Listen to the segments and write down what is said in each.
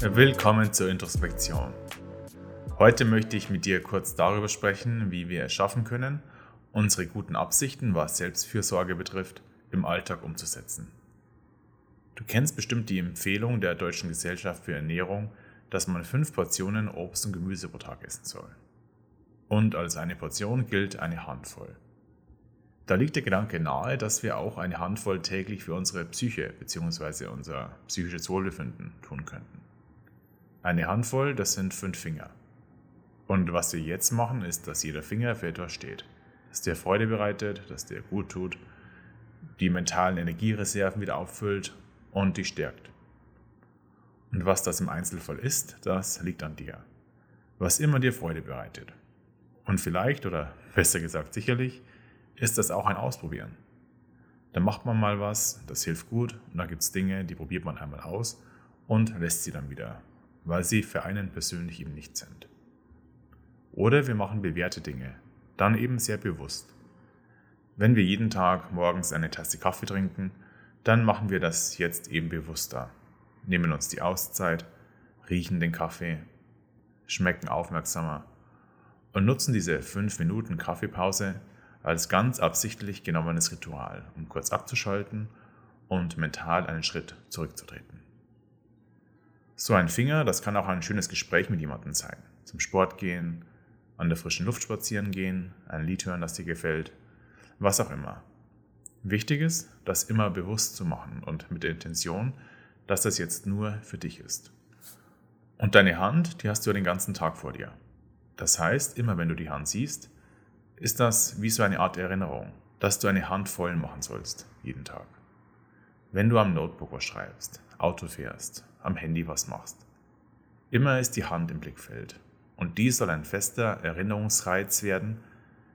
Willkommen zur Introspektion. Heute möchte ich mit dir kurz darüber sprechen, wie wir es schaffen können, unsere guten Absichten, was Selbstfürsorge betrifft, im Alltag umzusetzen. Du kennst bestimmt die Empfehlung der Deutschen Gesellschaft für Ernährung, dass man fünf Portionen Obst und Gemüse pro Tag essen soll. Und als eine Portion gilt eine Handvoll. Da liegt der Gedanke nahe, dass wir auch eine Handvoll täglich für unsere Psyche bzw. unser psychisches Wohlbefinden tun könnten. Eine Handvoll, das sind fünf Finger. Und was wir jetzt machen, ist, dass jeder Finger für etwas steht. Dass der Freude bereitet, dass der gut tut, die mentalen Energiereserven wieder auffüllt und dich stärkt. Und was das im Einzelfall ist, das liegt an dir. Was immer dir Freude bereitet. Und vielleicht, oder besser gesagt sicherlich, ist das auch ein Ausprobieren. Da macht man mal was, das hilft gut, und da gibt es Dinge, die probiert man einmal aus und lässt sie dann wieder, weil sie für einen persönlich eben nicht sind. Oder wir machen bewährte Dinge, dann eben sehr bewusst. Wenn wir jeden Tag morgens eine Tasse Kaffee trinken, dann machen wir das jetzt eben bewusster. Nehmen uns die Auszeit, riechen den Kaffee, schmecken aufmerksamer und nutzen diese 5 Minuten Kaffeepause als ganz absichtlich genommenes Ritual, um kurz abzuschalten und mental einen Schritt zurückzutreten. So ein Finger, das kann auch ein schönes Gespräch mit jemandem sein. Zum Sport gehen, an der frischen Luft spazieren gehen, ein Lied hören, das dir gefällt, was auch immer. Wichtig ist, das immer bewusst zu machen und mit der Intention, dass das jetzt nur für dich ist. Und deine Hand, die hast du den ganzen Tag vor dir. Das heißt, immer wenn du die Hand siehst, ist das wie so eine Art Erinnerung, dass du eine Hand voll machen sollst, jeden Tag. Wenn du am Notebook was schreibst, Auto fährst, am Handy was machst. Immer ist die Hand im Blickfeld und die soll ein fester Erinnerungsreiz werden,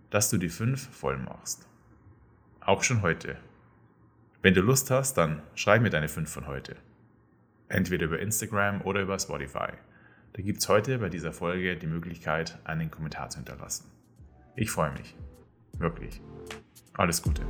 dass du die fünf voll machst. Auch schon heute. Wenn du Lust hast, dann schreib mir deine fünf von heute. Entweder über Instagram oder über Spotify. Da gibt es heute bei dieser Folge die Möglichkeit, einen Kommentar zu hinterlassen. Ich freue mich. Wirklich. Alles Gute.